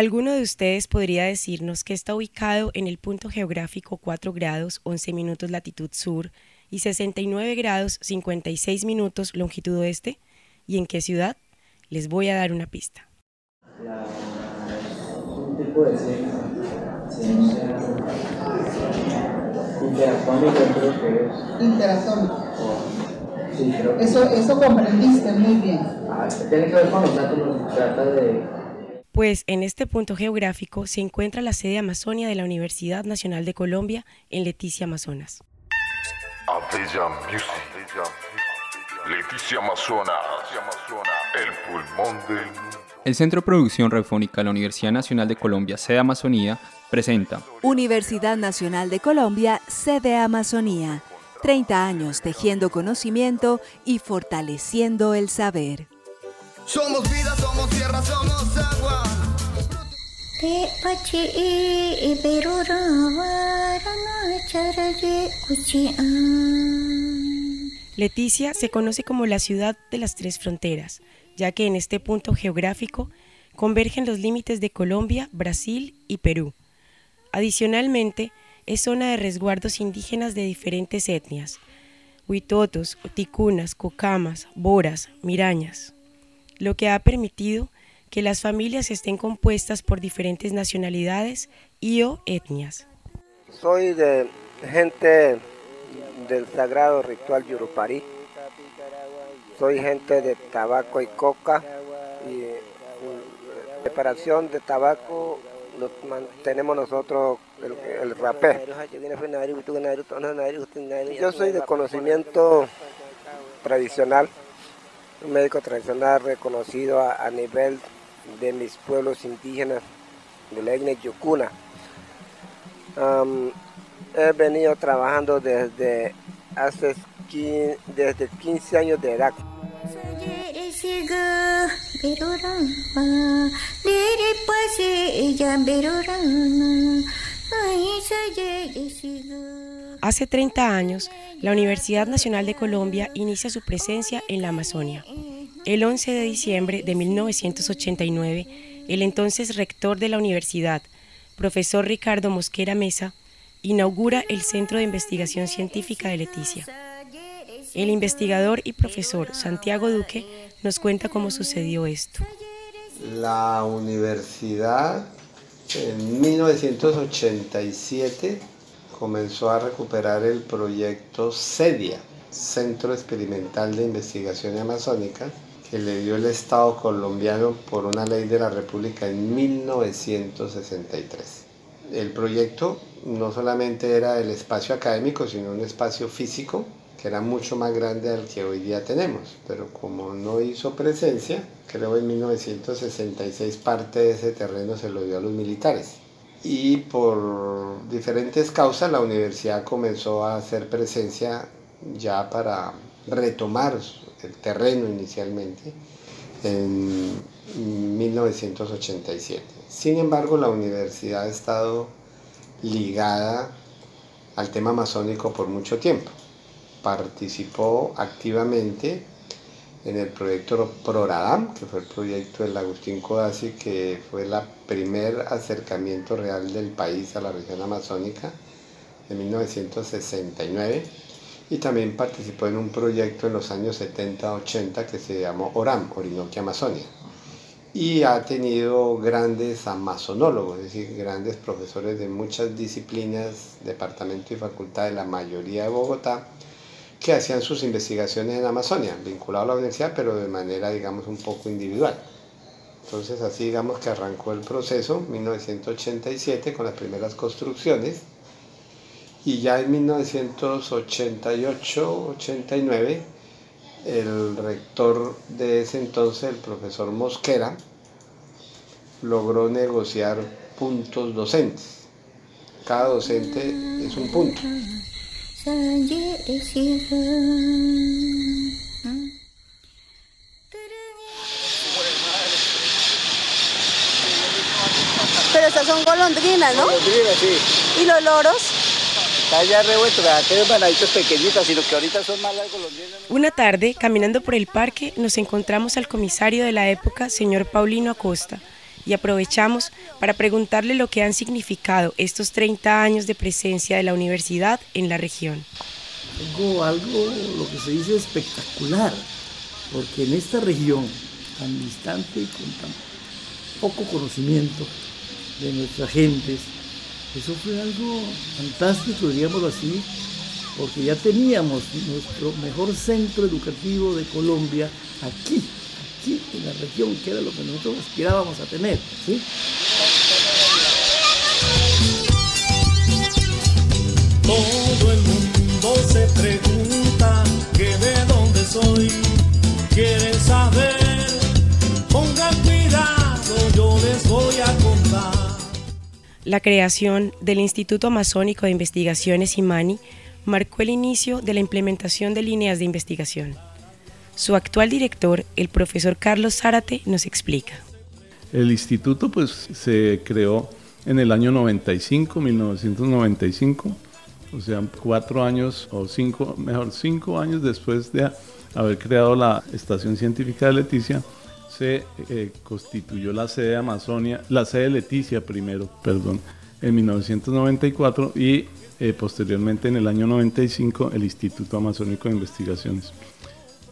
¿Alguno de ustedes podría decirnos que está ubicado en el punto geográfico 4 grados 11 minutos latitud sur y 69 grados 56 minutos longitud oeste? ¿Y en qué ciudad? Les voy a dar una pista. un tipo de ciencia, interatómica creo que es. Interatómica. Sí, creo que Eso, eso comprendiste muy bien. Ah, tiene que ver con los átomos, trata de Pues en este punto geográfico se encuentra la sede Amazonia de la Universidad Nacional de Colombia en Leticia, Amazonas. Abella Music. Leticia Amazonas. El pulmón del mundo. El Centro de Producción Radiofónica de la Universidad Nacional de Colombia, sede Amazonía, presenta Universidad Nacional de Colombia, sede Amazonía. 30 años tejiendo conocimiento y fortaleciendo el saber. Somos vida, somos tierra, somos agua. Leticia se conoce como la ciudad de las tres fronteras, ya que en este punto geográfico convergen los límites de Colombia, Brasil y Perú. Adicionalmente, es zona de resguardos indígenas de diferentes etnias, huitotos, ticunas, cocamas, boras, mirañas, lo que ha permitido que las familias estén compuestas por diferentes nacionalidades y o etnias. Soy de gente del sagrado ritual Yurupari. Soy gente de tabaco y coca y eh, preparación de tabaco lo tenemos nosotros el, el rapé. Yo soy de conocimiento tradicional, un médico tradicional reconocido a, nivel de mis pueblos indígenas de la etnia Yucuna. He venido trabajando desde hace 15, desde 15 años de edad. Hace 30 años, la Universidad Nacional de Colombia inicia su presencia en la Amazonia. El 11 de diciembre de 1989, el entonces rector de la universidad, profesor Ricardo Mosquera Mesa, inaugura el Centro de Investigación Científica de Leticia. El investigador y profesor Santiago Duque nos cuenta cómo sucedió esto. La universidad en 1987 comenzó a recuperar el proyecto CEDIA, Centro Experimental de Investigación Amazónica, que le dio el Estado colombiano por una ley de la República en 1963. El proyecto no solamente era el espacio académico, sino un espacio físico que era mucho más grande al que hoy día tenemos, pero como no hizo presencia, creo en 1966 parte de ese terreno se lo dio a los militares. Y por diferentes causas la universidad comenzó a hacer presencia ya para retomar el terreno inicialmente en 1987. Sin embargo, la universidad ha estado ligada al tema amazónico por mucho tiempo. Participó activamente en el proyecto PRORADAM, que fue el proyecto del Agustín Codazzi, que fue el primer acercamiento real del país a la región amazónica de 1969 y también participó en un proyecto en los años 70-80 que se llamó ORAM, Orinoquia Amazonia. Y ha tenido grandes amazonólogos, es decir, grandes profesores de muchas disciplinas, departamento y facultad de la mayoría de Bogotá, que hacían sus investigaciones en Amazonia, vinculado a la universidad, pero de manera, digamos, un poco individual. Entonces, así digamos que arrancó el proceso, 1987, con las primeras construcciones, y ya en 1988-89 el rector de ese entonces, el profesor Mosquera, logró negociar puntos docentes. cada docente es un punto. Pero estas son golondrinas, ¿no? Golondrinas, sí. ¿Y los loros? Está ya revuelto, aquellos banaditos pequeñitos, sino que ahorita son más las golondrinas. Una tarde, caminando por el parque, nos encontramos al comisario de la época, señor Paulino Acosta, y aprovechamos para preguntarle lo que han significado estos 30 años de presencia de la universidad en la región. Tengo algo, lo que se dice espectacular, porque en esta región tan distante y con tan poco conocimiento de nuestras gentes, eso fue algo fantástico, digámoslo así, porque ya teníamos nuestro mejor centro educativo de Colombia aquí, aquí en la región, que era lo que nosotros aspirábamos a tener. ¿sí? Todo el mundo se pregunta que de dónde soy. Quieren saber, pongan cuidado, yo les voy a contar. La creación del Instituto Amazónico de Investigaciones IMANI marcó el inicio de la implementación de líneas de investigación. Su actual director, el profesor Carlos Zárate, nos explica. El instituto pues se creó en el año 95, 1995, o sea, cuatro años o cinco, mejor cinco años después de haber creado la Estación Científica de Leticia, se eh, constituyó la sede de Amazonia, la sede de Leticia primero, perdón, en 1994 y eh, posteriormente en el año 95 el Instituto Amazónico de Investigaciones.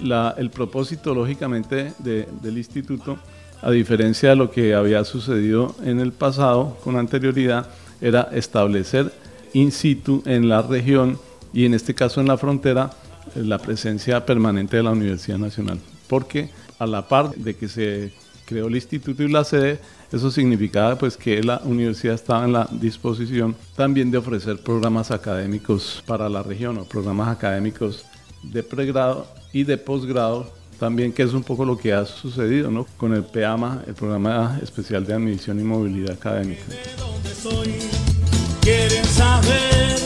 El propósito, lógicamente, de, del instituto, a diferencia de lo que había sucedido en el pasado con anterioridad, era establecer in situ en la región y en este caso en la frontera la presencia permanente de la Universidad Nacional. Porque a la par de que se creó el instituto y la sede, eso significaba pues que la universidad estaba en la disposición también de ofrecer programas académicos para la región o programas académicos de pregrado y de posgrado también, que es un poco lo que ha sucedido ¿no? con el PEAMA, el Programa Especial de Admisión y Movilidad Académica. Quieren saber,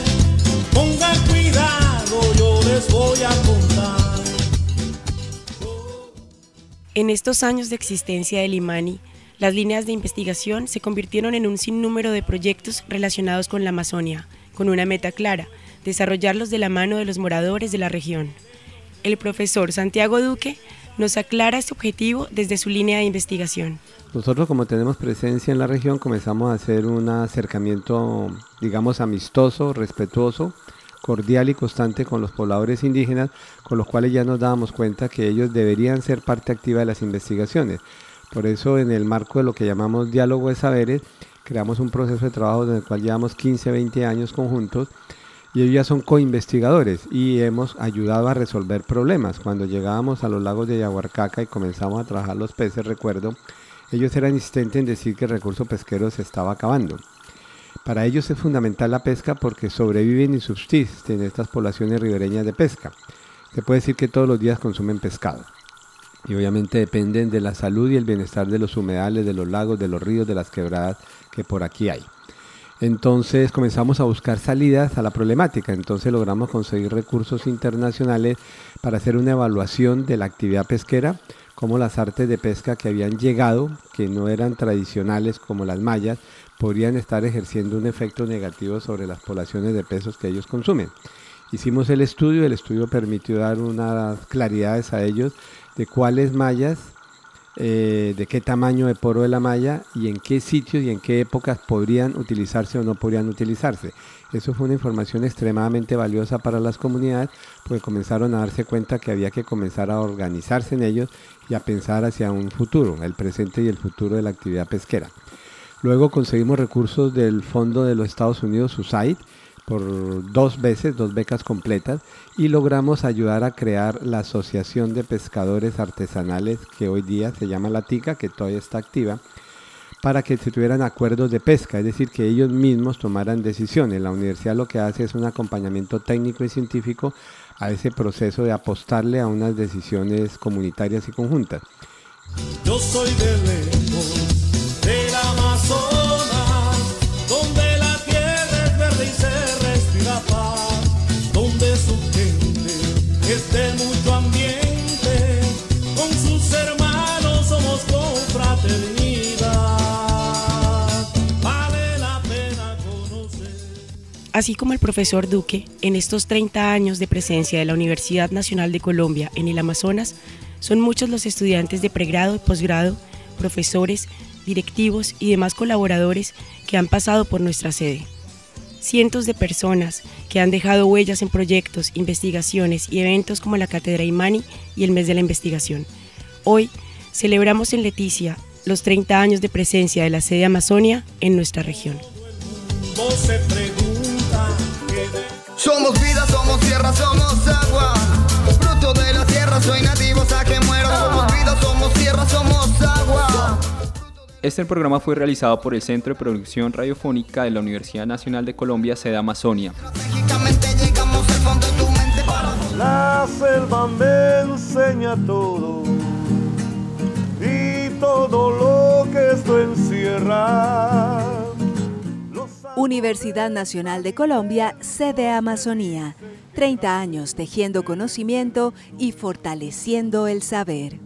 pongan cuidado, yo les voy a contar. En estos años de existencia del IMANI, las líneas de investigación se convirtieron en un sinnúmero de proyectos relacionados con la Amazonia, con una meta clara, desarrollarlos de la mano de los moradores de la región. El profesor Santiago Duque nos aclara este objetivo desde su línea de investigación. Nosotros como tenemos presencia en la región comenzamos a hacer un acercamiento, digamos, amistoso, respetuoso, cordial y constante con los pobladores indígenas, con los cuales ya nos dábamos cuenta que ellos deberían ser parte activa de las investigaciones. Por eso en el marco de lo que llamamos diálogo de saberes, creamos un proceso de trabajo en el cual llevamos 15, 20 años conjuntos y ellos ya son coinvestigadores y hemos ayudado a resolver problemas. Cuando llegábamos a los lagos de Yaguarcaca y comenzamos a trabajar los peces, recuerdo, ellos eran insistentes en decir que el recurso pesquero se estaba acabando. Para ellos es fundamental la pesca porque sobreviven y subsisten estas poblaciones ribereñas de pesca. Se puede decir que todos los días consumen pescado. Y obviamente dependen de la salud y el bienestar de los humedales, de los lagos, de los ríos, de las quebradas que por aquí hay. Entonces comenzamos a buscar salidas a la problemática. Entonces logramos conseguir recursos internacionales para hacer una evaluación de la actividad pesquera, como las artes de pesca que habían llegado, que no eran tradicionales como las mayas, podrían estar ejerciendo un efecto negativo sobre las poblaciones de pesos que ellos consumen. Hicimos el estudio, el estudio permitió dar unas claridades a ellos de cuáles mallas eh, de qué tamaño de poro de la malla y en qué sitios y en qué épocas podrían utilizarse o no podrían utilizarse. Eso fue una información extremadamente valiosa para las comunidades porque comenzaron a darse cuenta que había que comenzar a organizarse en ellos y a pensar hacia un futuro, el presente y el futuro de la actividad pesquera. Luego conseguimos recursos del Fondo de los Estados Unidos, USAID, por dos veces, dos becas completas, y logramos ayudar a crear la Asociación de Pescadores Artesanales, que hoy día se llama La TICA, que todavía está activa, para que se tuvieran acuerdos de pesca, es decir, que ellos mismos tomaran decisiones. La universidad lo que hace es un acompañamiento técnico y científico a ese proceso de apostarle a unas decisiones comunitarias y conjuntas. Yo soy de es de mucho ambiente, con sus hermanos somos confraternidad. Vale la pena conocer. Así como el profesor Duque, en estos 30 años de presencia de la Universidad Nacional de Colombia en el Amazonas, son muchos los estudiantes de pregrado y posgrado, profesores, directivos y demás colaboradores que han pasado por nuestra sede. Cientos de personas que han dejado huellas en proyectos, investigaciones y eventos como la Cátedra Imani y el Mes de la Investigación. Hoy celebramos en Leticia los 30 años de presencia de la sede Amazonia en nuestra región. Somos vida, somos tierra, somos agua. Este programa fue realizado por el Centro de Producción Radiofónica de la Universidad Nacional de Colombia, sede Amazonia. La selva me enseña todo y todo lo que esto encierra. Universidad Nacional de Colombia, sede Amazonía. 30 años tejiendo conocimiento y fortaleciendo el saber.